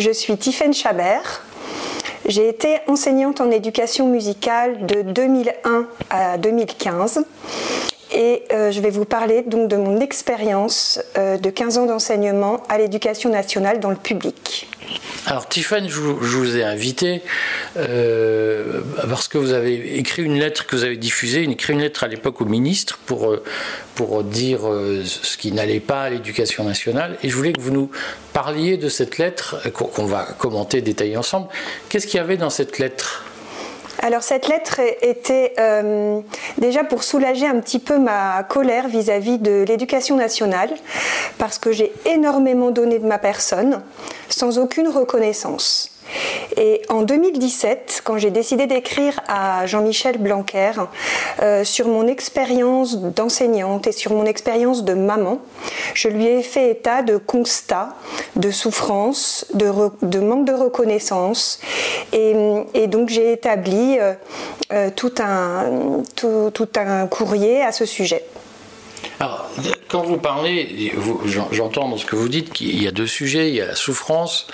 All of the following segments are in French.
Je suis Tiffaine Chabert. J'ai été enseignante en éducation musicale de 2001 à 2015 et euh, je vais vous parler donc de mon expérience euh, de 15 ans d'enseignement à l'éducation nationale dans le public. Alors Tiffany, je vous, ai invité euh, parce que vous avez écrit une lettre que vous avez diffusée, écrit une lettre à l'époque au ministre pour, pour dire ce qui n'allait pas à l'éducation nationale. Et je voulais que vous nous parliez de cette lettre qu'on va commenter, détailler ensemble. Qu'est-ce qu'il y avait dans cette lettre? Alors cette lettre était euh, déjà pour soulager un petit peu ma colère vis-à-vis de l'éducation nationale, parce que j'ai énormément donné de ma personne sans aucune reconnaissance. Et en 2017, quand j'ai décidé d'écrire à Jean-Michel Blanquer euh, sur mon expérience d'enseignante et sur mon expérience de maman, je lui ai fait état de constats, de souffrance, de, manque de reconnaissance. Et, donc j'ai établi euh, euh, tout, un, tout, un courrier à ce sujet. Alors, quand vous parlez, j'entends dans ce que vous dites qu'il y a deux sujets, il y a la souffrance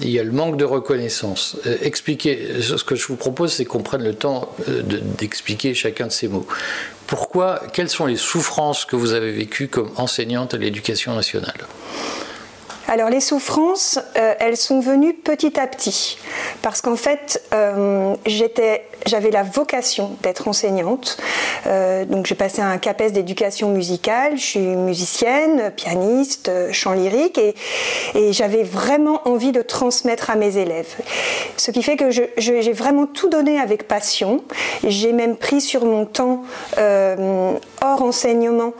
il y a le manque de reconnaissance. Euh, expliquez, ce que je vous propose, c'est qu'on prenne le temps euh, d'expliquer chacun de ces mots. Pourquoi, quelles sont les souffrances que vous avez vécues comme enseignante à l'éducation nationale? Alors les souffrances, euh, elles sont venues petit à petit, parce qu'en fait, euh, j'avais la vocation d'être enseignante. Euh, donc j'ai passé un CAPES d'éducation musicale, je suis musicienne, pianiste, chant lyrique, et, j'avais vraiment envie de transmettre à mes élèves. Ce qui fait que j'ai vraiment tout donné avec passion. J'ai même pris sur mon temps hors enseignement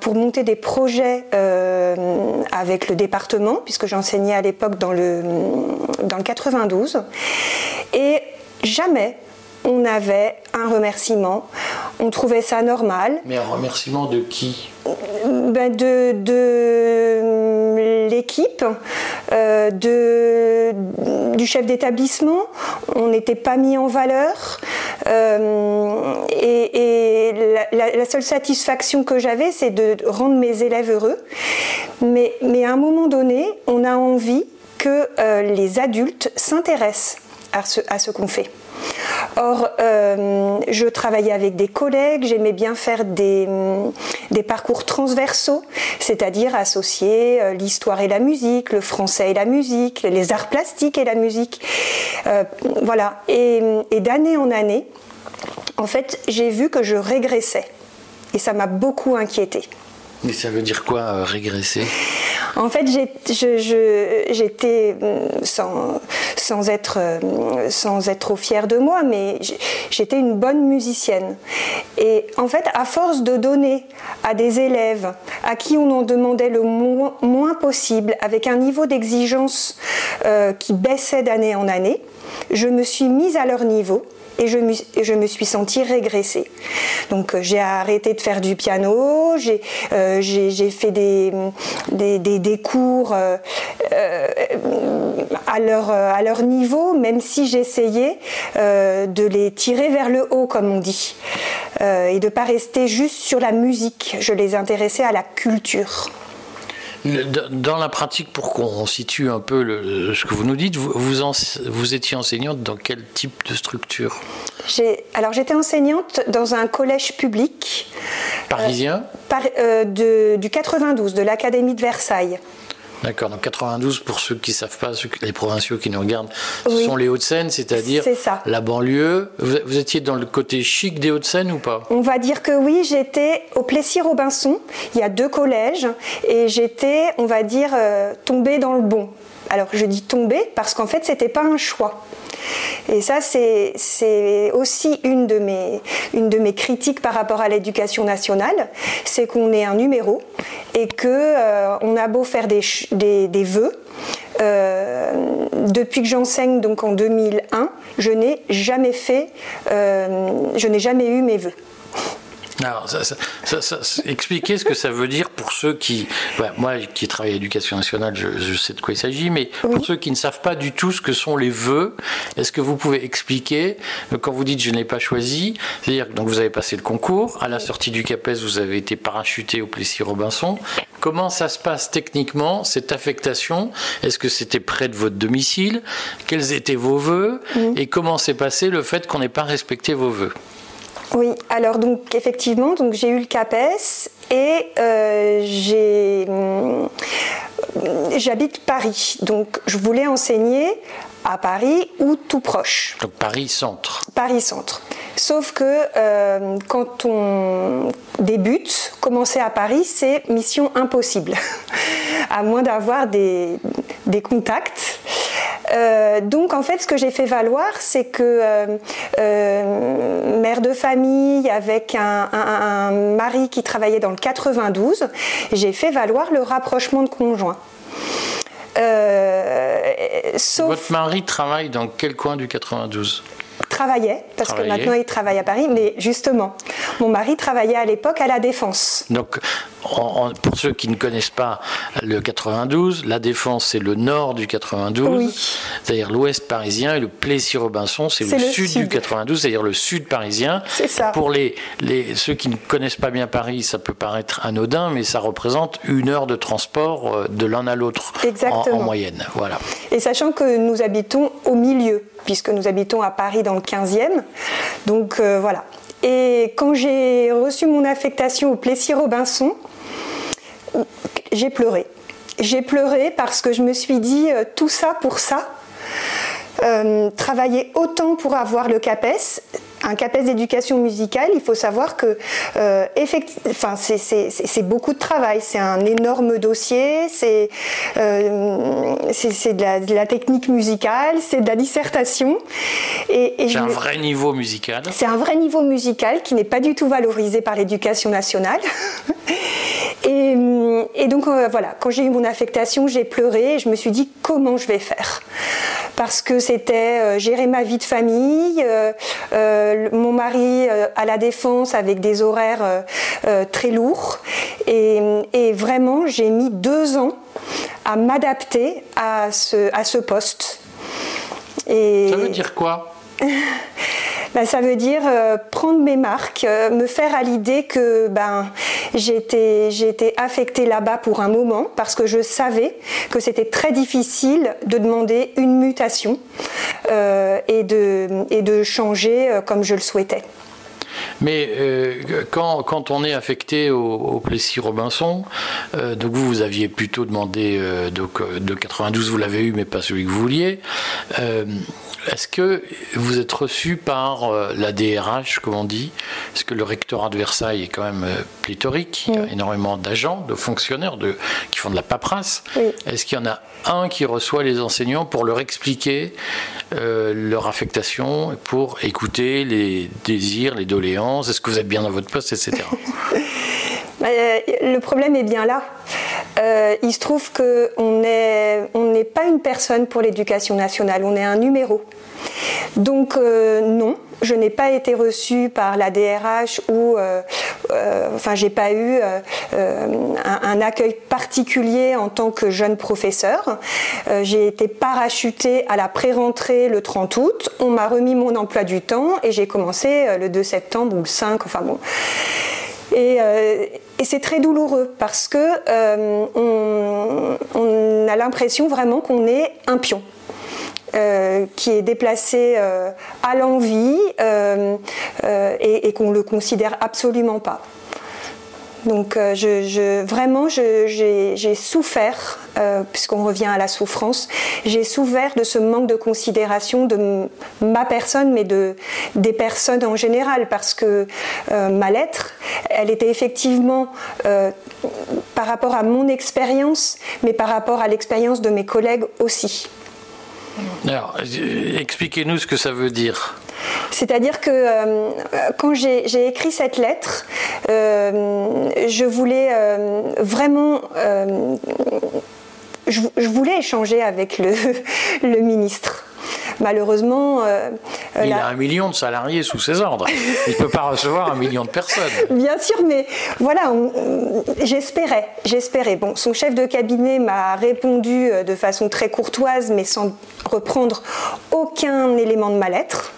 pour monter des projets avec le département puisque j'enseignais à l'époque dans le, dans le 92. Et jamais on avait un remerciement. On trouvait ça normal. Mais un remerciement de qui? Ben de, de l'équipe, euh, de, du chef d'établissement. On n'était pas mis en valeur. Euh, et, la, seule satisfaction que j'avais, c'est de rendre mes élèves heureux. Mais, mais à un moment donné, on a envie que euh, les adultes s'intéressent à ce, à ce qu'on fait. Or, euh, je travaillais avec des collègues, j'aimais bien faire des, parcours transversaux, c'est-à-dire associer euh, l'histoire et la musique, le français et la musique, les arts plastiques et la musique. voilà. Et, et d'année en année, en fait, j'ai vu que je régressais. Et ça m'a beaucoup inquiétée. Mais ça veut dire quoi, euh, régresser? En fait, j'étais, euh, sans, être, euh, sans être trop fière de moi, mais j'étais une bonne musicienne. Et en fait, à force de donner à des élèves à qui on en demandait le moins, possible, avec un niveau d'exigence qui baissait d'année en année, je me suis mise à leur niveau et je, me, suis sentie régresser. Donc euh, j'ai arrêté de faire du piano, j'ai euh, fait des, cours euh, à, leur, à leur niveau, même si j'essayais de les tirer vers le haut, comme on dit, et de ne pas rester juste sur la musique. Je les intéressais à la culture. Dans la pratique, pour qu'on situe un peu ce que vous nous dites, vous, vous, étiez enseignante dans quel type de structure? Alors j'étais enseignante dans un collège public. Parisien? euh, de, Du 92, de l'Académie de Versailles. D'accord, donc 92, pour ceux qui ne savent pas, les provinciaux qui nous regardent, ce sont les Hauts-de-Seine, c'est-à-dire la banlieue. Vous, étiez dans le côté chic des Hauts-de-Seine ou pas? On va dire que oui, j'étais au Plessis-Robinson, il y a deux collèges, et j'étais, on va dire, euh, tombée dans le bon. Alors je dis tombée parce qu'en fait, c'était pas un choix. Et ça, c'est aussi une de, mes, critiques par rapport à l'éducation nationale, c'est qu'on est un numéro et qu'on euh, on a beau faire des, des, vœux. Euh, depuis que j'enseigne donc en 2001, je n'ai jamais fait, euh, je n'ai jamais eu mes vœux. Alors, expliquez ce que ça veut dire pour ceux qui. moi qui travaille à l'éducation nationale, je, sais de quoi il s'agit, mais pour ceux qui ne savent pas du tout ce que sont les vœux, est-ce que vous pouvez expliquer, quand vous dites je n'ai pas choisi, c'est-à-dire que vous avez passé le concours, à la sortie du CAPES, vous avez été parachuté au Plessis-Robinson. Comment ça se passe techniquement, cette affectation? Est-ce que c'était près de votre domicile? Quels étaient vos vœux? Et comment s'est passé le fait qu'on n'ait pas respecté vos vœux? Oui, alors donc effectivement, donc j'ai eu le CAPES et euh, j'ai hum, j'habite Paris, donc je voulais enseigner à Paris ou tout proche. Donc Paris centre. Paris centre. Sauf que euh, quand on débute, commencer à Paris, c'est mission impossible, à moins d'avoir des, des contacts. Euh, donc en fait, ce que j'ai fait valoir, c'est que euh, euh, mère de famille avec un, mari qui travaillait dans le 92, j'ai fait valoir le rapprochement de conjoints. Votre mari travaille dans quel coin du 92 travaillait, parce que maintenant il travaille à Paris, mais justement, mon mari travaillait à l'époque à la Défense. Donc, pour ceux qui ne connaissent pas le 92, la Défense c'est le nord du 92, c'est-à-dire l'ouest parisien, et le Plessis-Robinson c'est le, sud, du 92, c'est-à-dire le sud parisien. C'est ça. Pour les, les, ceux qui ne connaissent pas bien Paris, ça peut paraître anodin, mais ça représente une heure de transport euh, de l'un à l'autre en, en, moyenne. Voilà. Et sachant que nous habitons au milieu, puisque nous habitons à Paris dans le 15e, donc euh, voilà. Et quand j'ai reçu mon affectation au Plessis-Robinson, j'ai pleuré. J'ai pleuré parce que je me suis dit euh, tout ça pour ça. Euh, travailler autant pour avoir le CAPES, un CAPES d'éducation musicale, il faut savoir que euh, enfin, c'est beaucoup de travail, c'est un énorme dossier, c'est euh, de, la technique musicale, c'est de la dissertation. C'est un vrai niveau musical. C'est un vrai niveau musical qui n'est pas du tout valorisé par l'éducation nationale. et, et, donc euh, voilà, quand j'ai eu mon affectation, j'ai pleuré et je me suis dit comment je vais faire? Parce que c'était euh, gérer ma vie de famille, euh, euh, mon mari à la défense avec des horaires très lourds. Et, vraiment, j'ai mis deux ans à m'adapter à ce, à ce poste. Et... Ça veut dire quoi? Ben, ça veut dire euh, prendre mes marques, euh, me faire à l'idée que ben, j'étais, été affectée là-bas pour un moment parce que je savais que c'était très difficile de demander une mutation euh, et, de, changer comme je le souhaitais. Mais quand, quand, on est affecté au, Plessis-Robinson, donc vous, vous aviez plutôt demandé donc, de 92, vous l'avez eu, mais pas celui que vous vouliez. Est-ce que vous êtes reçu par euh, la DRH, comme on dit? Est-ce que le rectorat de Versailles est quand même euh, pléthorique? Il y a énormément d'agents, de fonctionnaires de, qui font de la paperasse. Est-ce qu'il y en a un qui reçoit les enseignants pour leur expliquer euh, leur affectation, pour écouter les désirs, les doléances? Est-ce que vous êtes bien dans votre poste, etc. Bah, le problème est bien là. il se trouve qu'on n'est on n'est pas une personne pour l'éducation nationale, on est un numéro. Donc euh, non, je n'ai pas été reçue par la DRH ou, euh, euh, enfin, j'ai pas eu un, accueil particulier en tant que jeune professeur. j'ai été parachutée à la pré-rentrée le 30 août. On m'a remis mon emploi du temps et j'ai commencé le 2 septembre ou le 5. Enfin bon. C'est très douloureux parce que on a l'impression vraiment qu'on est un pion. Euh, qui est déplacé euh, à l'envie euh, et, et qu'on ne le considère absolument pas. Donc je, vraiment, j'ai souffert, puisqu'on revient à la souffrance, j'ai souffert de ce manque de considération de ma personne, mais de, des personnes en général, parce que ma lettre, elle était effectivement par rapport à mon expérience, mais par rapport à l'expérience de mes collègues aussi. Alors, expliquez-nous ce que ça veut dire. C'est-à-dire que euh, quand j'ai écrit cette lettre, euh, je voulais euh, vraiment... Échanger avec le ministre. Malheureusement. il a un million de salariés sous ses ordres. il ne peut pas recevoir un million de personnes. Bien sûr, mais voilà, j'espérais, j'espérais. Bon, son chef de cabinet m'a répondu de façon très courtoise, mais sans reprendre aucun élément de mal-être.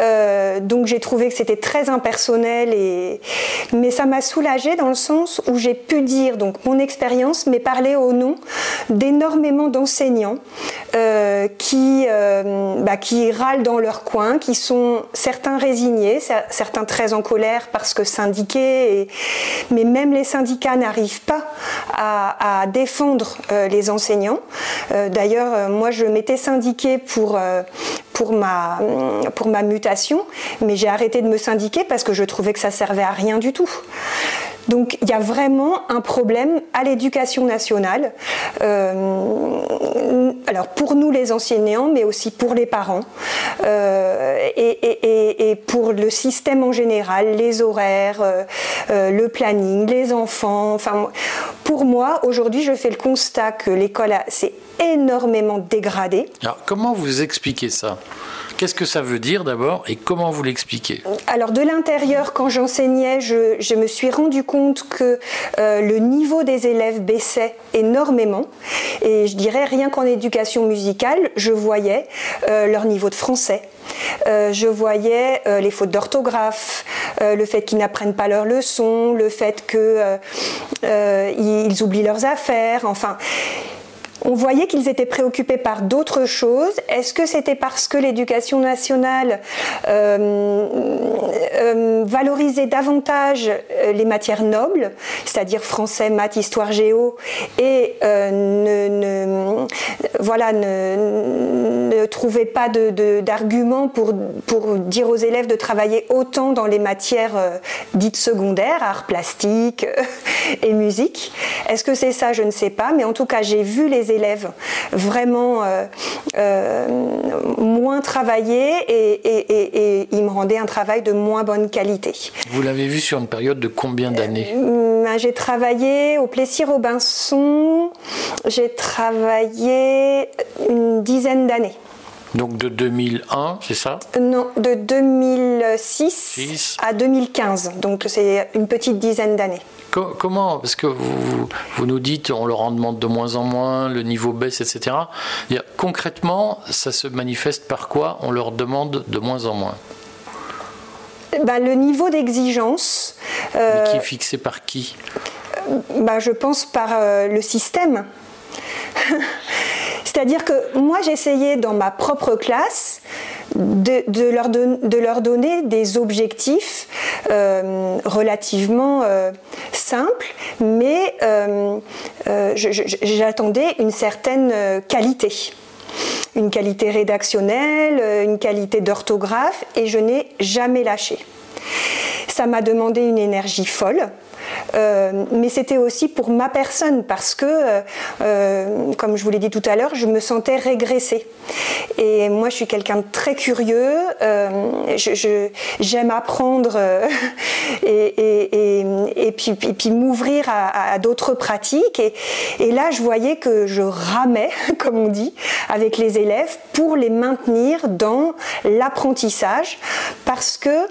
Euh, donc j'ai trouvé que c'était très impersonnel, et... mais ça m'a soulagée dans le sens où j'ai pu dire donc mon expérience, mais parler au nom d'énormément d'enseignants euh, qui, euh, bah, qui râlent dans leur coin, qui sont certains résignés, certains très en colère parce que syndiqués, mais même les syndicats n'arrivent pas à défendre les enseignants. D'ailleurs, moi je m'étais syndiquée pour, pour, ma, pour ma mutation mais j'ai arrêté de me syndiquer parce que je trouvais que ça servait à rien du tout. Donc il y a vraiment un problème à l'éducation nationale, euh, alors pour nous les enseignants, mais aussi pour les parents euh, et, pour le système en général, les horaires, euh, le planning, les enfants. Enfin, pour moi, aujourd'hui, je fais le constat que l'école s'est énormément dégradée. Alors comment vous expliquez ça? Qu'est-ce que ça veut dire d'abord et comment vous l'expliquez? Alors de l'intérieur, quand j'enseignais, je, me suis rendu compte que euh, le niveau des élèves baissait énormément. Et je dirais rien qu'en éducation musicale, je voyais euh, leur niveau de français. Euh, je voyais les fautes d'orthographe, le fait qu'ils n'apprennent pas leurs leçons, le fait qu'ils oublient leurs affaires, enfin on voyait qu'ils étaient préoccupés par d'autres choses. Est-ce que c'était parce que l'éducation nationale euh, euh, valorisait davantage euh, les matières nobles, c'est-à-dire français, maths, histoire, géo, et ne, voilà, ne, trouvait pas d'arguments pour, pour dire aux élèves de travailler autant dans les matières dites secondaires, arts plastiques et musique? Est-ce que c'est ça? Je ne sais pas, mais en tout cas, j'ai vu les élèves vraiment euh, euh, moins travaillés et, ils me rendaient un travail de moins bonne qualité. Vous l'avez vu sur une période de combien d'années? Euh, ben, J'ai travaillé au Plessis-Robinson, j'ai travaillé une dizaine d'années. Donc de 2001, c'est ça? Non, de 2006 à 2015. Donc c'est une petite dizaine d'années. Comment Parce que vous, vous, nous dites on leur en demande de moins en moins, le niveau baisse, etc. Concrètement, ça se manifeste par quoi On leur demande de moins en moins? Ben, Le niveau d'exigence. Euh, qui est fixé par qui? ben, Je pense par euh, le système. C'est-à-dire que moi, j'essayais dans ma propre classe de, leur, de leur, donner des objectifs euh, relativement euh, simples, mais euh, j'attendais une certaine qualité une qualité rédactionnelle, une qualité d'orthographe, et je n'ai jamais lâché. Ça m'a demandé une énergie folle, euh, mais c'était aussi pour ma personne parce que, euh, euh, comme je vous l'ai dit tout à l'heure, je me sentais régressée. Et moi, je suis quelqu'un de très curieux. j'aime apprendre et, puis, puis m'ouvrir à, d'autres pratiques. Et, et là, je voyais que je ramais, comme on dit, avec les élèves pour les maintenir dans l'apprentissage parce que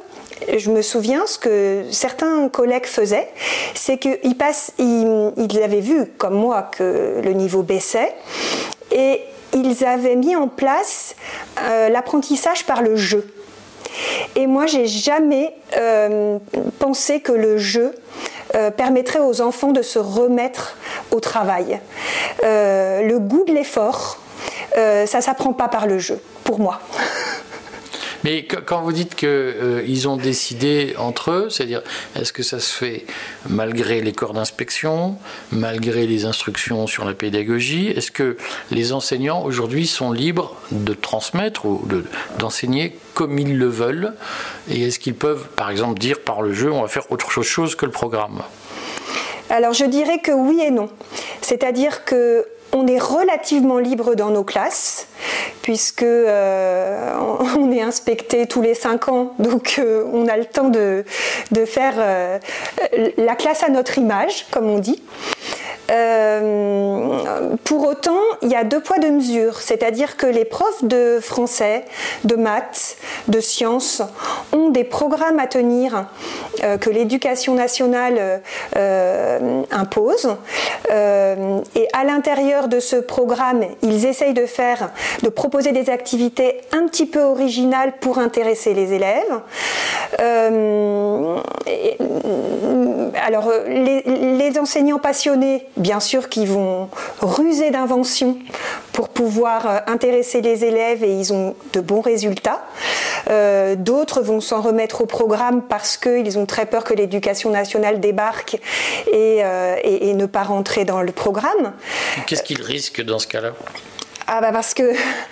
je me souviens, ce que certains collègues faisaient, c'est qu'ils ils, avaient vu, comme moi, que le niveau baissait, et ils avaient mis en place euh, l'apprentissage par le jeu. Et moi, j'ai jamais euh, pensé que le jeu euh, permettrait aux enfants de se remettre au travail. le goût de l'effort, ça s'apprend pas par le jeu, pour moi. Mais quand vous dites qu'ils euh, ont décidé entre eux, c'est-à-dire, est-ce que ça se fait malgré les corps d'inspection, malgré les instructions sur la pédagogie? Est-ce que les enseignants aujourd'hui sont libres de transmettre ou d'enseigner comme ils le veulent? Et est-ce qu'ils peuvent, par exemple, dire par le jeu, on va faire autre chose que le programme? Alors je dirais que oui et non. C'est-à-dire que on est relativement libre dans nos classes, puisque euh, on est inspecté tous les cinq ans, donc euh, on a le temps de, faire euh, la classe à notre image, comme on dit. pour autant, il y a deux poids deux mesures, c'est-à-dire que les profs de français, de maths, de sciences ont des programmes à tenir que l'éducation nationale impose. et à l'intérieur de ce programme, ils essayent de faire, de proposer des activités un petit peu originales pour intéresser les élèves. alors, les, enseignants passionnés, bien sûr, qui vont ruser d'invention pour pouvoir euh, intéresser les élèves et ils ont de bons résultats. Euh, d'autres vont s'en remettre au programme parce qu'ils ont très peur que l'éducation nationale débarque euh, et ne pas rentrer dans le programme. Qu'est-ce qu'ils risquent dans ce cas-là? Ah bah parce que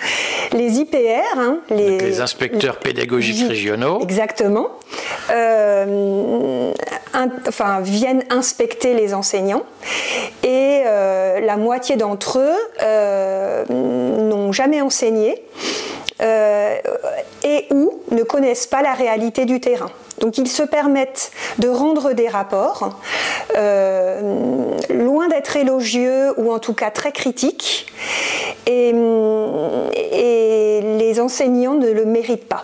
les IPR, hein, les, inspecteurs pédagogiques régionaux, exactement, euh, enfin, viennent inspecter les enseignants et euh, la moitié d'entre eux euh, n'ont jamais enseigné et ou ne connaissent pas la réalité du terrain. Donc ils se permettent de rendre des rapports, euh, loin d'être élogieux ou en tout cas très critiques, et, et les enseignants ne le méritent pas.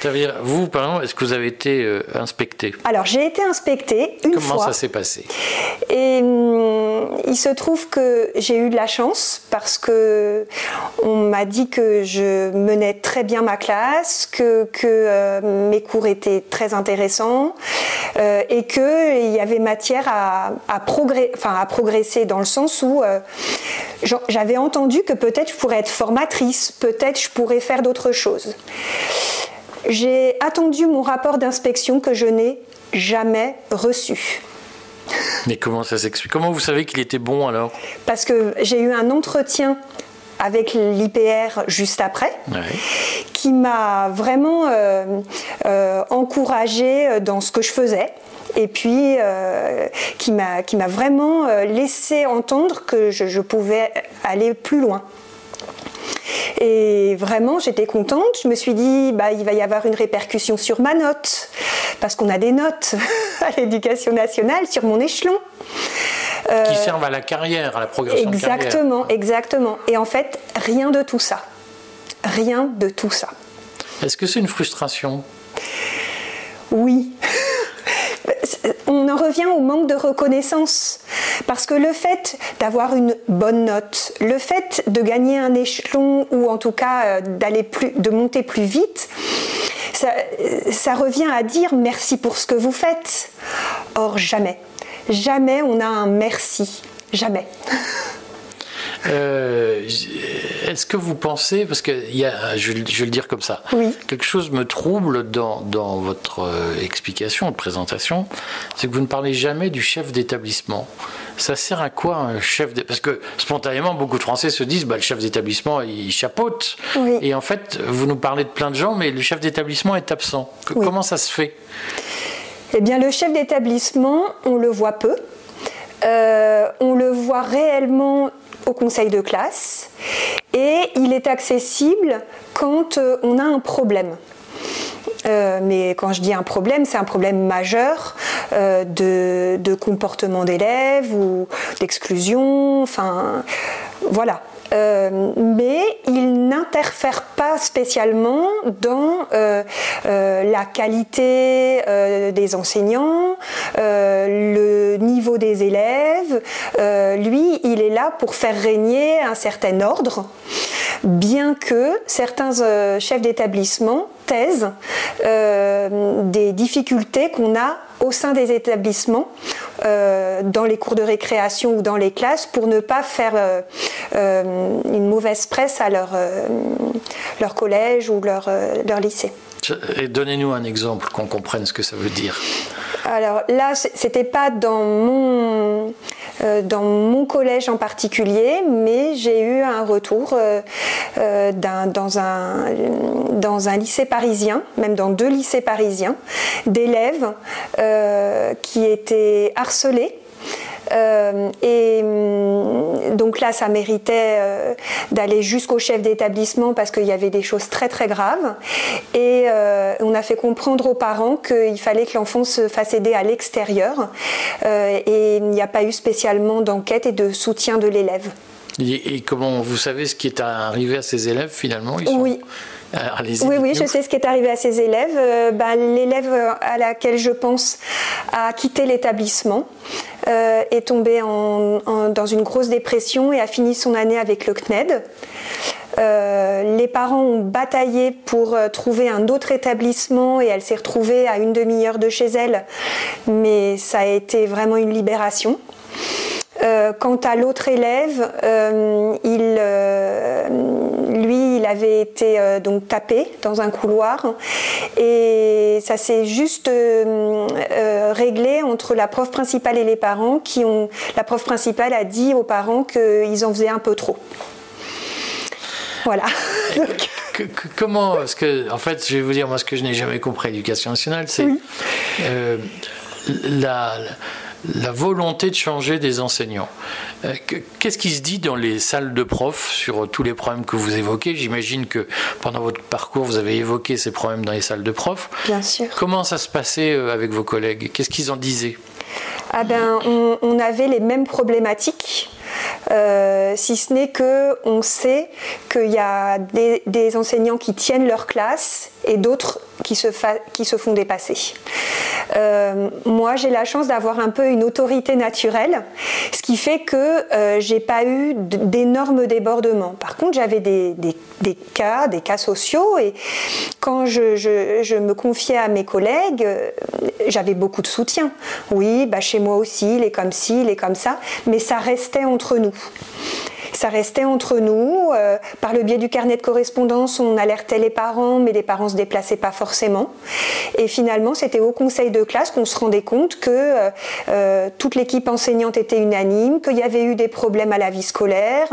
Ça veut dire, vous, par exemple, est-ce que vous avez été euh, inspecté? Alors, j'ai été inspecté une fois. Comment ça s'est passé? Et hum, il se trouve que j'ai eu de la chance parce que on m'a dit que je menais très bien ma classe, que, que euh, mes cours étaient très intéressants euh, et qu'il y avait matière à, à, enfin, à progresser dans le sens où j'avais entendu que peut-être je pourrais être formatrice, peut-être je pourrais faire d'autres choses. J'ai attendu mon rapport d'inspection que je n'ai jamais reçu. Mais comment ça s'explique? Comment vous savez qu'il était bon alors? Parce que j'ai eu un entretien avec l'IPR juste après, qui m'a vraiment euh, euh, encouragé dans ce que je faisais et puis euh, qui m'a vraiment laissé entendre que je pouvais aller plus loin. Et vraiment, j'étais contente. Je me suis dit, bah, il va y avoir une répercussion sur ma note, parce qu'on a des notes à l'éducation nationale sur mon échelon. qui euh, servent à la carrière, à la progression exactement, de carrière. Exactement. Et en fait, rien de tout ça. Rien de tout ça. Est-ce que c'est une frustration? Oui on en revient au manque de reconnaissance. Parce que le fait d'avoir une bonne note, le fait de gagner un échelon ou en tout cas euh, d'aller plus, de monter plus vite, ça, ça revient à dire merci pour ce que vous faites. Or, jamais, jamais on a un merci. Jamais. Euh, est-ce que vous pensez, parce que y a, je, vais le dire comme ça, quelque chose me trouble dans, dans votre euh, explication, de présentation, c'est que vous ne parlez jamais du chef d'établissement. Ça sert à quoi un chef Parce que spontanément, beaucoup de Français se disent, bah, le chef d'établissement, il chapeaute. Et en fait, vous nous parlez de plein de gens, mais le chef d'établissement est absent. Comment ça se fait? Eh bien, le chef d'établissement, on le voit peu. Euh, on le voit réellement au conseil de classe et il est accessible quand euh, on a un problème. Euh, mais quand je dis un problème, c'est un problème majeur euh, de, comportement d'élèves ou d'exclusion. Enfin, voilà. Mais il n'interfère pas spécialement dans la qualité des enseignants, le niveau des élèves. lui, il est là pour faire régner un certain ordre, bien que certains euh, chefs d'établissement taisent euh, des difficultés qu'on a au sein des établissements, euh, dans les cours de récréation ou dans les classes, pour ne pas faire une mauvaise presse à leur, leur collège ou leur, leur lycée. Donnez-nous un exemple qu'on comprenne ce que ça veut dire. Alors là, c'était pas dans mon euh, dans mon collège en particulier, mais j'ai eu un retour euh, euh, dans, un, dans un lycée parisien, même dans deux lycées parisiens, d'élèves qui étaient harcelés euh, et hum, donc là, ça méritait euh, d'aller jusqu'au chef d'établissement parce qu'il y avait des choses très très graves. Et euh, on a fait comprendre aux parents qu'il fallait que l'enfant se fasse aider à l'extérieur. et il n'y a pas eu spécialement d'enquête et de soutien de l'élève. Et, comment vous savez ce qui est arrivé à ces élèves finalement Oui. Oui, oui, je sais ce qui est arrivé à ces élèves. Bah, l'élève à laquelle je pense a quitté l'établissement, est tombé dans une grosse dépression et a fini son année avec le CNED. Euh, les parents ont bataillé pour euh, trouver un autre établissement et elle s'est retrouvée à une demi-heure de chez elle, mais ça a été vraiment une libération. Euh, quant à l'autre élève, il, il avait été donc tapé dans un couloir et ça s'est juste réglé entre la prof principale et les parents qui ont. La prof principale a dit aux parents qu'ils en faisaient un peu trop. Voilà. comment est-ce que, en fait, je vais vous dire, moi, ce que je n'ai jamais compris à l'éducation nationale, c'est euh, la, la volonté de changer des enseignants. Euh, qu'est-ce qui se dit dans les salles de profs sur tous les problèmes que vous évoquez? J'imagine que pendant votre parcours, vous avez évoqué ces problèmes dans les salles de profs. Bien sûr. Comment ça se passait euh, avec vos collègues? Qu'est-ce qu'ils en disaient? Ah ben, on, avait les mêmes problématiques. Euh, si ce n'est que on sait qu'il y a des, enseignants qui tiennent leur classe et d'autres qui se, font dépasser. Euh, moi, j'ai la chance d'avoir un peu une autorité naturelle, ce qui fait que euh, j'ai pas eu d'énormes débordements. Par contre, j'avais des, cas, des cas sociaux, et quand je, je, me confiais à mes collègues, euh, j'avais beaucoup de soutien. Oui, bah chez moi aussi, il est comme ci, il est comme ça, mais ça restait entre nous. Ça restait entre nous. Euh, par le biais du carnet de correspondance, on alertait les parents, mais les parents se déplaçaient pas forcément. Et finalement, c'était au conseil de classe qu'on se rendait compte que euh, euh, toute l'équipe enseignante était unanime, qu'il y avait eu des problèmes à la vie scolaire.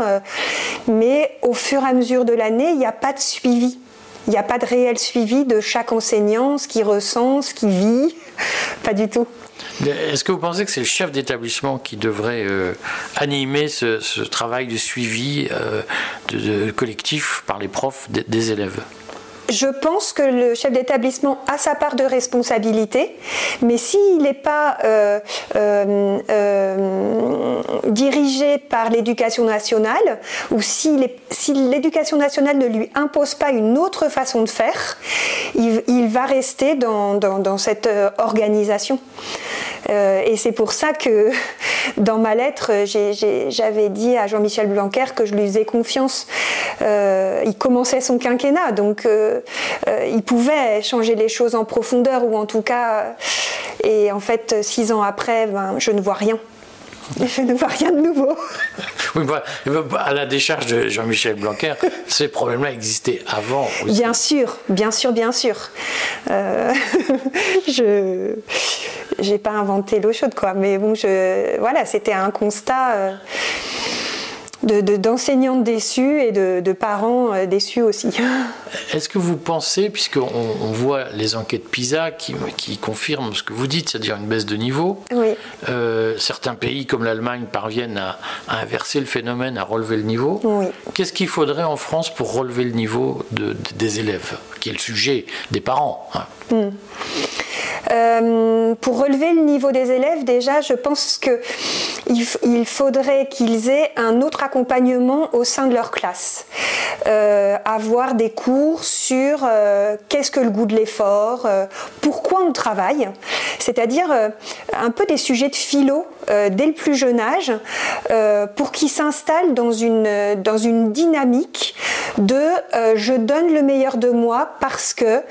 mais au fur et à mesure de l'année, il n'y a pas de suivi. Il n'y a pas de réel suivi de chaque enseignant, ce qu'il ressent, ce qu'il vit. Pas du tout. Est-ce que vous pensez que c'est le chef d'établissement qui devrait euh, animer ce, travail de suivi euh, collectif par les profs des élèves? Je pense que le chef d'établissement a sa part de responsabilité, mais s'il n'est pas euh, euh, euh, dirigé par l'éducation nationale, ou si l'éducation nationale ne lui impose pas une autre façon de faire, il, va rester dans, dans cette organisation. et c'est pour ça que dans ma lettre, j'avais dit à Jean-Michel Blanquer que je lui faisais confiance. il commençait son quinquennat, donc euh, il pouvait changer les choses en profondeur ou en tout cas. Et en fait, six ans après, ben, je ne vois rien. Je ne vois rien de nouveau. Oui, à la décharge de Jean-Michel Blanquer, ces problèmes-là existaient avant. Bien sûr, bien sûr, bien sûr. Euh, je n'ai pas inventé l'eau chaude, quoi. Mais bon, je, voilà, c'était un constat. Euh, d'enseignants déçus et de, parents euh, déçus aussi. Est-ce que vous pensez, puisqu'on on voit les enquêtes PISA qui, confirment ce que vous dites, c'est-à-dire une baisse de niveau, euh, certains pays comme l'Allemagne parviennent à, inverser le phénomène, à relever le niveau. Qu'est-ce qu'il faudrait en France pour relever le niveau des élèves, qui est le sujet des parents hein? Hmm. Euh, pour relever le niveau des élèves, déjà, je pense qu'il il faudrait qu'ils aient un autre accompagnement au sein de leur classe. Euh, avoir des cours sur euh, qu'est-ce que le goût de l'effort, pourquoi on travaille, c'est-à-dire un peu des sujets de philo dès le plus jeune âge pour qu'ils s'installent dans une, dans une dynamique de je donne le meilleur de moi parce que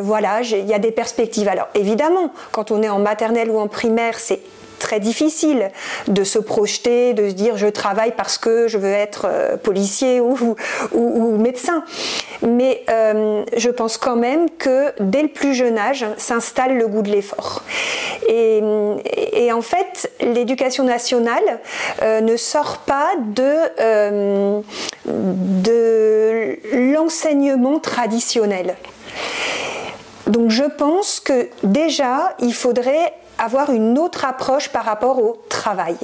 voilà, il y a des perspectives alors évidemment, quand on est en maternelle ou en primaire, c'est très difficile de se projeter, de se dire je travaille parce que je veux être euh, policier ou, médecin. Mais euh, je pense quand même que dès le plus jeune âge s'installe le goût de l'effort. Et, en fait, l'éducation nationale euh, ne sort pas de, de l'enseignement traditionnel. Donc je pense que déjà, il faudrait avoir une autre approche par rapport au travail,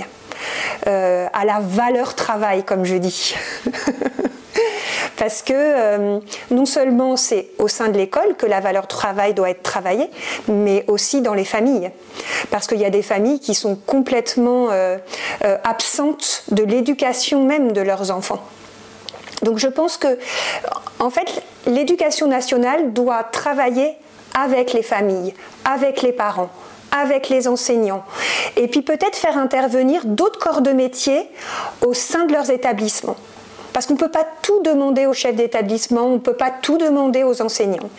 euh, à la valeur travail, comme je dis. Parce que non seulement c'est au sein de l'école que la valeur travail doit être travaillée, mais aussi dans les familles. Parce qu'il y a des familles qui sont complètement absentes de l'éducation même de leurs enfants. Donc je pense que, en fait, l'éducation nationale doit travailler avec les familles, avec les parents, avec les enseignants, et puis peut-être faire intervenir d'autres corps de métier au sein de leurs établissements. Parce qu'on ne peut pas tout demander aux chefs d'établissement, on ne peut pas tout demander aux enseignants.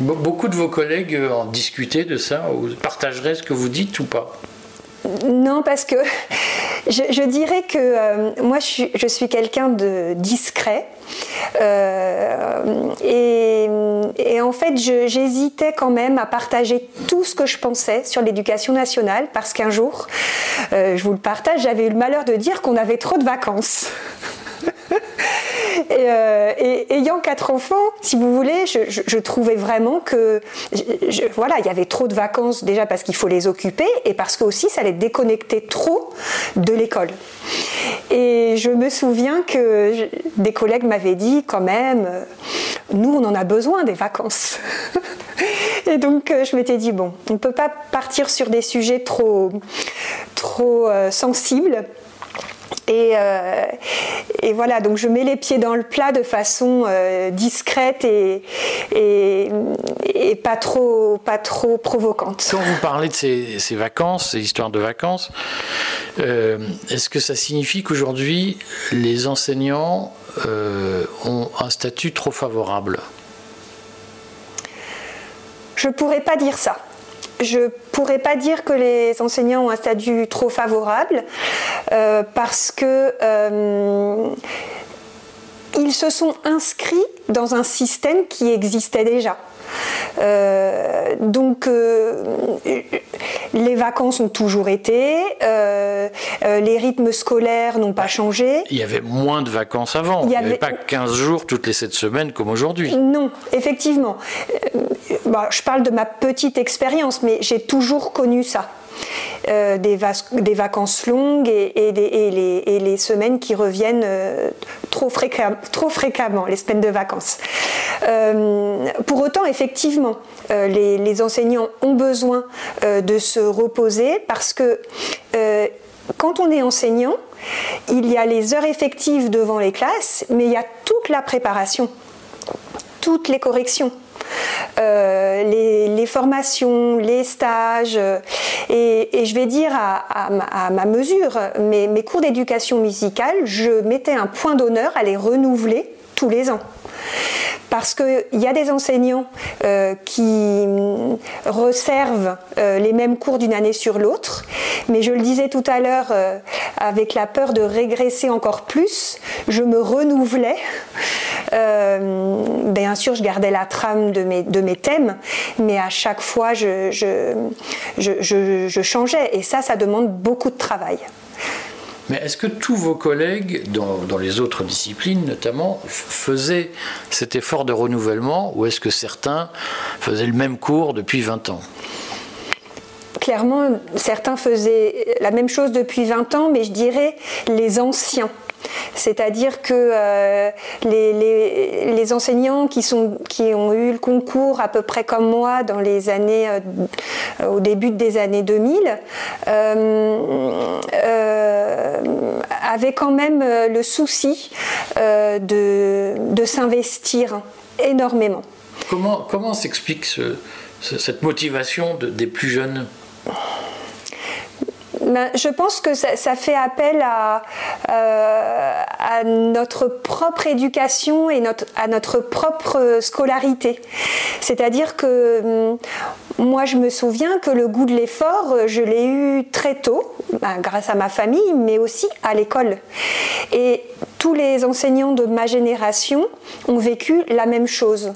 Beaucoup de vos collègues en discutaient de ça, partageraient ce que vous dites ou pas? Non, parce que je, dirais que euh, moi, je suis, quelqu'un de discret. Euh, et, en fait, j'hésitais quand même à partager tout ce que je pensais sur l'éducation nationale parce qu'un jour, euh, je vous le partage, j'avais eu le malheur de dire qu'on avait trop de vacances. Euh, et, ayant quatre enfants, si vous voulez, je, trouvais vraiment que voilà, il y avait trop de vacances déjà parce qu'il faut les occuper et parce que aussi ça les déconnectait trop de l'école. Et je me souviens que des collègues m'avaient dit quand même, euh, nous on en a besoin des vacances. Et donc euh, je m'étais dit bon, on ne peut pas partir sur des sujets trop, trop sensibles. Euh, et, voilà, donc je mets les pieds dans le plat de façon euh, discrète et, et, pas, trop, pas trop provocante. Quand vous parlez de ces, vacances, ces histoires de vacances, euh, est-ce que ça signifie qu'aujourd'hui les enseignants ont un statut trop favorable? Je ne pourrais pas dire ça je pourrais pas dire que les enseignants ont un statut trop favorable euh, parce que euh, ils se sont inscrits dans un système qui existait déjà. Euh, donc les vacances ont toujours été, les rythmes scolaires n'ont pas changé. Il y avait moins de vacances avant, il n'y avait... pas 15 jours toutes les 7 semaines comme aujourd'hui. Non, effectivement. Bah, je parle de ma petite expérience, mais j'ai toujours connu ça. Euh, des, vacances longues et, les, semaines qui reviennent euh, trop, fréquemment, les semaines de vacances. Euh, pour autant, effectivement, les, enseignants ont besoin de se reposer parce que quand on est enseignant, il y a les heures effectives devant les classes, mais il y a toute la préparation, toutes les corrections. Euh, les, formations, les stages, euh, et, je vais dire à, ma mesure, mes, cours d'éducation musicale, je mettais un point d'honneur à les renouveler tous les ans. Parce qu'il y a des enseignants euh, qui reservent les mêmes cours d'une année sur l'autre, mais je le disais tout à l'heure, avec la peur de régresser encore plus, je me renouvelais bien sûr, je gardais la trame de mes, de mes thèmes, mais à chaque fois, je, je, changeais. Et ça, ça demande beaucoup de travail. Mais est-ce que tous vos collègues, dans, dans, les autres disciplines notamment, faisaient cet effort de renouvellement ou est-ce que certains faisaient le même cours depuis 20 ans? Clairement, certains faisaient la même chose depuis 20 ans, mais je dirais les anciens. C'est-à-dire que euh, les, enseignants qui, ont eu le concours à peu près comme moi dans les années, euh, au début des années 2000, euh, avaient quand même le souci de, s'investir énormément. Comment, s'explique cette motivation des plus jeunes? Je pense que ça, fait appel à, euh, à, notre propre éducation et à notre propre scolarité. C'est-à-dire que hum, moi, je me souviens que le goût de l'effort, je l'ai eu très tôt, ben, grâce à ma famille, mais aussi à l'école. Tous les enseignants de ma génération ont vécu la même chose.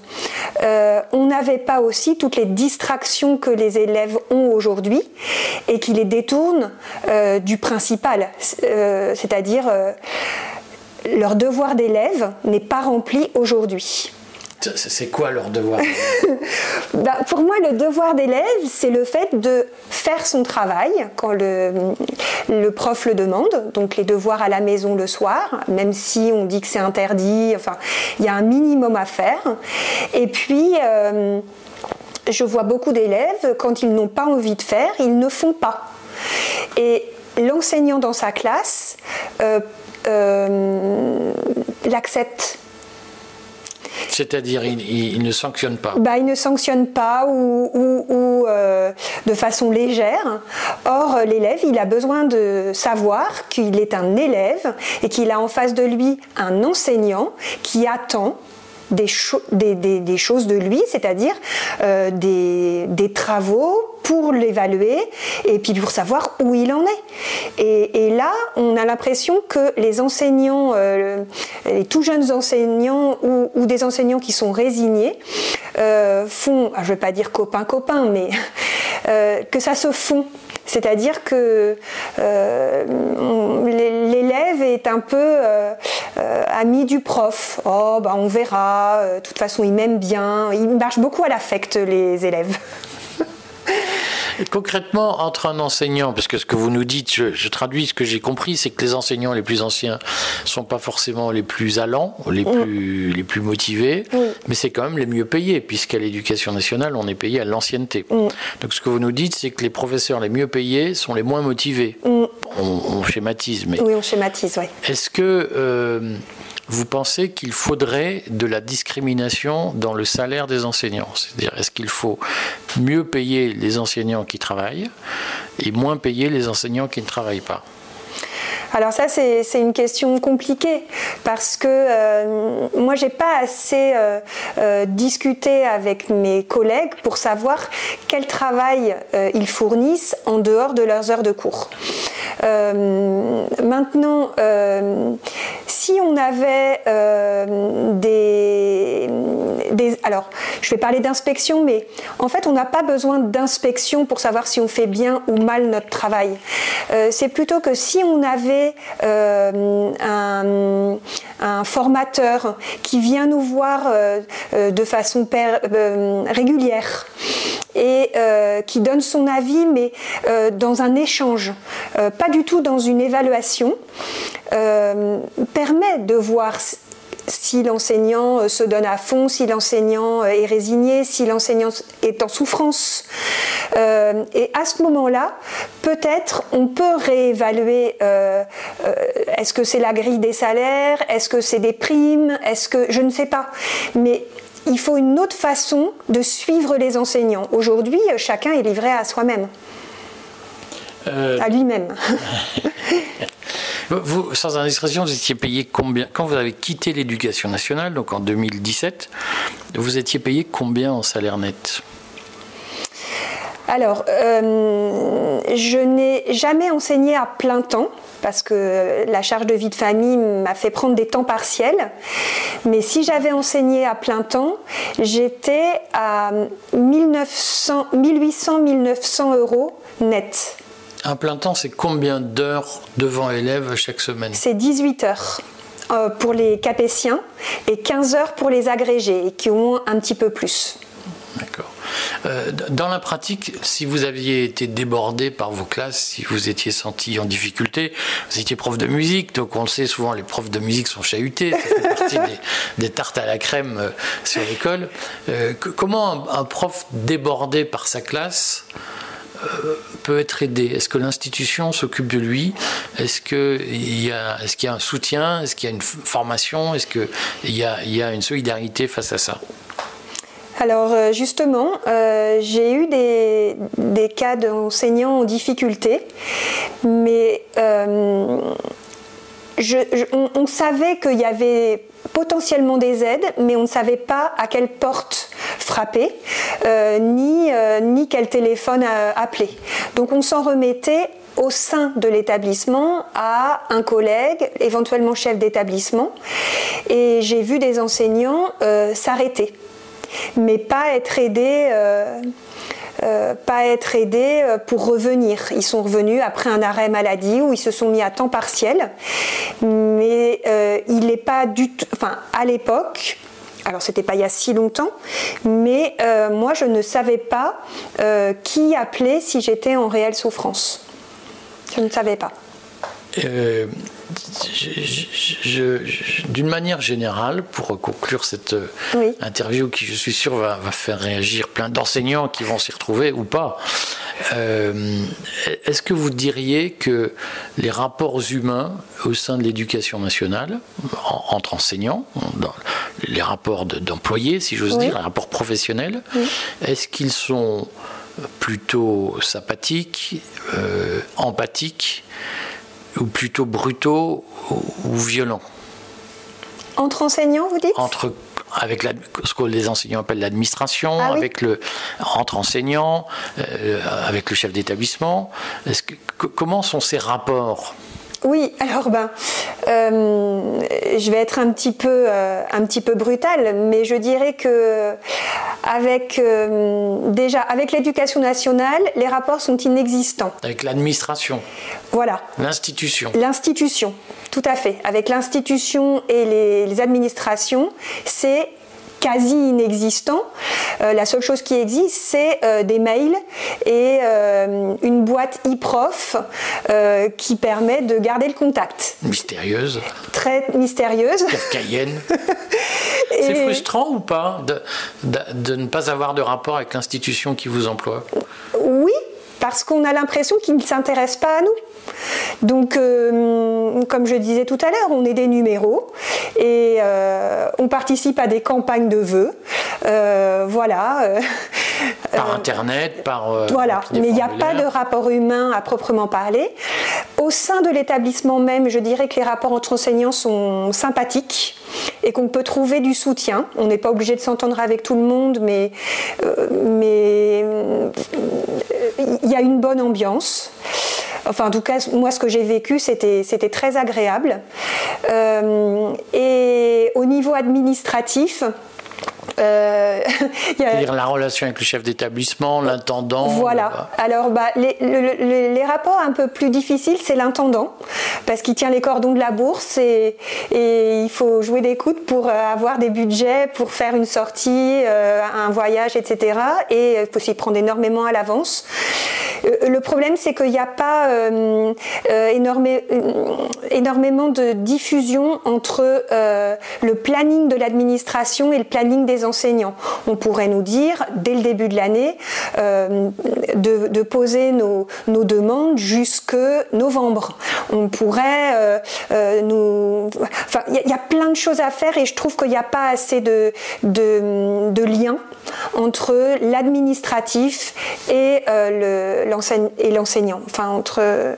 Euh, on n'avait pas aussi toutes les distractions que les élèves ont aujourd'hui et qui les détournent euh, du principal, euh, c'est-à-dire leur devoir d'élève n'est pas rempli aujourd'hui. C'est quoi leur devoir? Bah, Pour moi, le devoir d'élève, c'est le fait de faire son travail quand le, prof le demande, donc les devoirs à la maison le soir, même si on dit que c'est interdit, enfin, il y a un minimum à faire. Et puis, euh, je vois beaucoup d'élèves, quand ils n'ont pas envie de faire, ils ne font pas. Et l'enseignant dans sa classe euh, euh, l'accepte c'est-à-dire, il, ne sanctionne pas bah, Il ne sanctionne pas ou, euh, de façon légère. Or, l'élève, il a besoin de savoir qu'il est un élève et qu'il a en face de lui un enseignant qui attend des, choses de lui, c'est-à-dire euh, des, travaux pour l'évaluer et puis pour savoir où il en est. Et, là, on a l'impression que les enseignants, euh, les tout jeunes enseignants ou, des enseignants qui sont résignés, euh, font, je ne vais pas dire copain-copain, mais que ça se fond c'est-à-dire que l'élève est un peu euh, euh, ami du prof. Oh, bah on verra, de toute façon il m'aime bien. Il marche beaucoup à l'affect, les élèves. concrètement, entre un enseignant, parce que ce que vous nous dites, je, traduis ce que j'ai compris, c'est que les enseignants les plus anciens sont pas forcément les plus allants, les mm. plus, les plus motivés, mais c'est quand même les mieux payés, puisqu'à l'éducation nationale, on est payé à l'ancienneté. Mm. Donc ce que vous nous dites, c'est que les professeurs les mieux payés sont les moins motivés. On, schématise, mais. Oui, on schématise, oui. Est-ce que. Euh, vous pensez qu'il faudrait de la discrimination dans le salaire des enseignants? C'est-à-dire, est-ce qu'il faut mieux payer les enseignants qui travaillent et moins payer les enseignants qui ne travaillent pas? Alors ça, c'est une question compliquée parce que euh, moi, j'ai pas assez euh, euh, discuté avec mes collègues pour savoir quel travail ils fournissent en dehors de leurs heures de cours. maintenant, si on avait des, Alors, je vais parler d'inspection, mais en fait, on n'a pas besoin d'inspection pour savoir si on fait bien ou mal notre travail. c'est plutôt que si on avait euh, un, formateur qui vient nous voir euh, euh, de façon régulière et qui donne son avis, mais dans un échange, pas du tout dans une évaluation, permet de voir si l'enseignant euh, se donne à fond, si l'enseignant euh, est résigné, si l'enseignant est en souffrance. Euh, et à ce moment-là, peut-être on peut réévaluer est-ce que c'est la grille des salaires, est-ce que c'est des primes, est-ce que je ne sais pas. Mais il faut une autre façon de suivre les enseignants. Aujourd'hui, chacun est livré à soi-même, à lui-même. Vous, sans indiscrétion, vous étiez payé combien Quand vous avez quitté l'éducation nationale, donc en 2017, vous étiez payé combien en salaire net? Alors, euh, je n'ai jamais enseigné à plein temps parce que la charge de vie de famille m'a fait prendre des temps partiels. Mais si j'avais enseigné à plein temps, j'étais à 1800-1900 euros net. Un plein temps, c'est combien d'heures devant élèves chaque semaine? C'est 18 heures euh, pour les capétiens et 15 heures pour les agrégés qui ont un petit peu plus. D'accord. Euh, dans la pratique, si vous aviez été débordé par vos classes, si vous étiez senti en difficulté, vous étiez prof de musique, donc on le sait souvent, les profs de musique sont chahutés, ça fait partie des, tartes à la crème euh, sur l'école. comment un, prof débordé par sa classe peut être aidé. Est-ce que l'institution s'occupe de lui? Est-ce qu'il y, a, est y a un soutien? Est-ce qu'il y a une formation? Est-ce qu'il y a, y a une solidarité face à ça? Alors euh, justement, euh, j'ai eu des, des cas d'enseignants en difficulté, mais on, savait qu'il y avait potentiellement des aides, mais on ne savait pas à quelle porte frapper, euh, ni, euh, ni quel téléphone appeler. Donc on s'en remettait au sein de l'établissement à un collègue, éventuellement chef d'établissement, et j'ai vu des enseignants euh, s'arrêter, mais pas être aidés euh, pas être aidés euh, pour revenir. Ils sont revenus après un arrêt maladie où ils se sont mis à temps partiel, mais euh, il n'est pas du tout. Enfin, à l'époque, Alors c'était pas il y a si longtemps, mais moi je ne savais pas qui appeler si j'étais en réelle souffrance. Je ne savais pas. D'une manière générale, pour conclure cette interview qui, je suis sûr, va, va faire réagir plein d'enseignants qui vont s'y retrouver ou pas, euh, est-ce que vous diriez que les rapports humains au sein de l'éducation nationale, entre enseignants, les rapports d'employés, si j'ose dire, les rapports professionnels, est-ce qu'ils sont plutôt sympathiques, euh, empathiques, ou plutôt brutaux ou violents. Entre enseignants, vous dites? Entre avec ce que les enseignants appellent l'administration, ah avec le entre enseignants, euh, avec le chef d'établissement. comment sont ces rapports? Oui, alors ben, euh, je vais être un petit peu, euh, un petit peu brutale, mais je dirais que avec déjà avec l'éducation nationale, les rapports sont inexistants. Avec l'administration. Voilà. L'institution. L'institution, tout à fait. Avec l'institution et les administrations, c'est quasi inexistant. Euh, la seule chose qui existe, c'est euh, des mails et euh, une boîte e-prof qui permet de garder le contact. Mystérieuse. Très mystérieuse. Kafkaïenne. C'est frustrant ou pas de, de, ne pas avoir de rapport avec l'institution qui vous emploie? Oui, parce qu'on a l'impression qu'ils ne s'intéressent pas à nous. Donc, euh, comme je disais tout à l'heure, on est des numéros et euh, on participe à des campagnes de vœux. Euh, voilà. Par Internet, par... voilà, mais il n'y a pas de rapport humain à proprement parler. Au sein de l'établissement même, je dirais que les rapports entre enseignants sont sympathiques et qu'on peut trouver du soutien. On n'est pas obligé de s'entendre avec tout le monde, mais, mais il y a une bonne ambiance. Enfin, en tout cas, moi, ce que j'ai vécu, c'était très agréable. Euh, et au niveau administratif, euh, C'est-à-dire la relation avec le chef d'établissement, l'intendant. Voilà. Alors, bah, les, rapports un peu plus difficiles, c'est l'intendant, parce qu'il tient les cordons de la bourse et, il faut jouer des coudes pour euh, avoir des budgets, pour faire une sortie, euh, un voyage, etc. Et il faut s'y prendre énormément à l'avance. Le problème, c'est qu'il n'y a pas énormément de diffusion entre le planning de l'administration et le planning des On pourrait nous dire, dès le début de l'année, euh, de, poser nos, demandes jusque novembre. On pourrait euh, euh, nous... Enfin, il y, a plein de choses à faire et je trouve qu'il n'y a pas assez de, de, liens entre l'administratif et l'enseignant. enfin, entre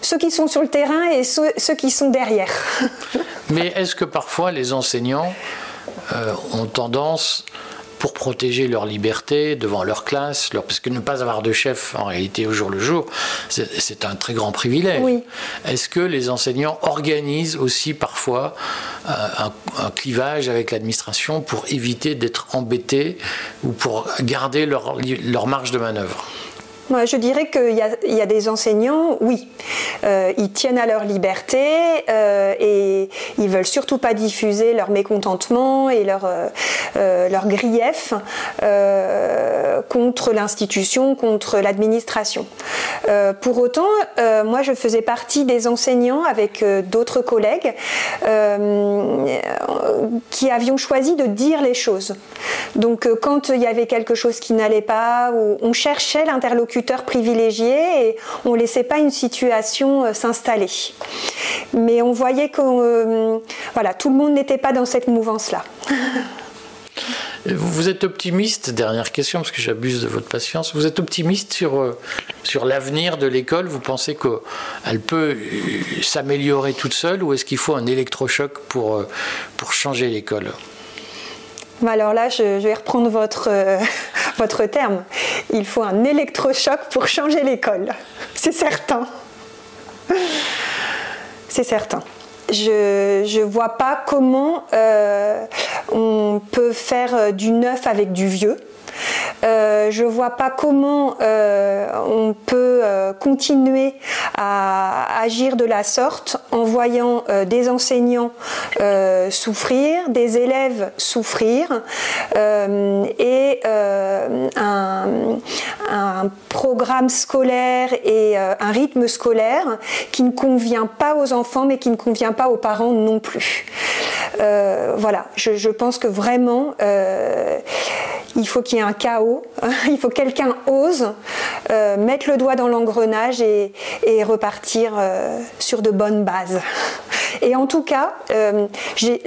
ceux qui sont sur le terrain et ceux qui sont derrière. Mais est-ce que parfois les enseignants euh, ont tendance, pour protéger leur liberté devant leur classe, leur, parce que ne pas avoir de chef en réalité au jour le jour, c'est un très grand privilège. Est-ce que les enseignants organisent aussi parfois euh, un, clivage avec l'administration pour éviter d'être embêtés ou pour garder leur, leur marge de manœuvre? Je dirais qu'il y, y, a des enseignants, oui, euh, ils tiennent à leur liberté euh, et ils veulent surtout pas diffuser leur mécontentement et leur, euh, leur grief contre l'institution, contre l'administration. pour autant, moi, je faisais partie des enseignants avec d'autres collègues qui avions choisi de dire les choses. Donc, quand il y avait quelque chose qui n'allait pas, ou on cherchait l'interlocuteur privilégié et on ne laissait pas une situation euh, s'installer. Mais on voyait que euh, voilà, tout le monde n'était pas dans cette mouvance-là. Vous êtes optimiste, dernière question parce que j'abuse de votre patience, vous êtes optimiste sur, euh, sur l'avenir de l'école Vous pensez qu'elle peut s'améliorer toute seule ou est-ce qu'il faut un électrochoc pour, pour changer l'école? Alors là, je, vais reprendre votre, euh, votre terme. Il faut un électrochoc pour changer l'école. C'est certain. C'est certain. Je ne vois pas comment euh, on peut faire du neuf avec du vieux. Je ne vois pas comment on peut continuer à agir de la sorte en voyant des enseignants souffrir, des élèves souffrir et un, programme scolaire et un rythme scolaire qui ne convient pas aux enfants mais qui ne convient pas aux parents non plus. Euh, voilà, je, pense que vraiment, euh, il faut qu'il y ait un chaos, il faut que quelqu'un ose euh, mettre le doigt dans l'engrenage et, repartir sur de bonnes bases. Et en tout cas, j'ai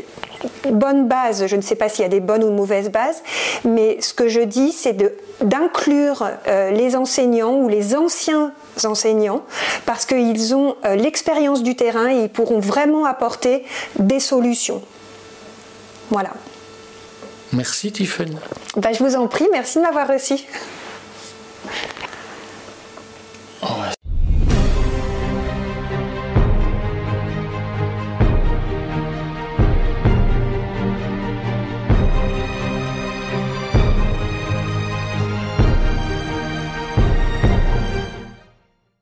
bonne base, je ne sais pas s'il y a des bonnes ou mauvaises bases, mais ce que je dis, c'est d'inclure les enseignants ou les anciens enseignants parce qu'ils ont l'expérience du terrain et ils pourront vraiment apporter des solutions. Voilà. Merci Tiffany. Bah, je vous en prie, merci de m'avoir reçu. Oh,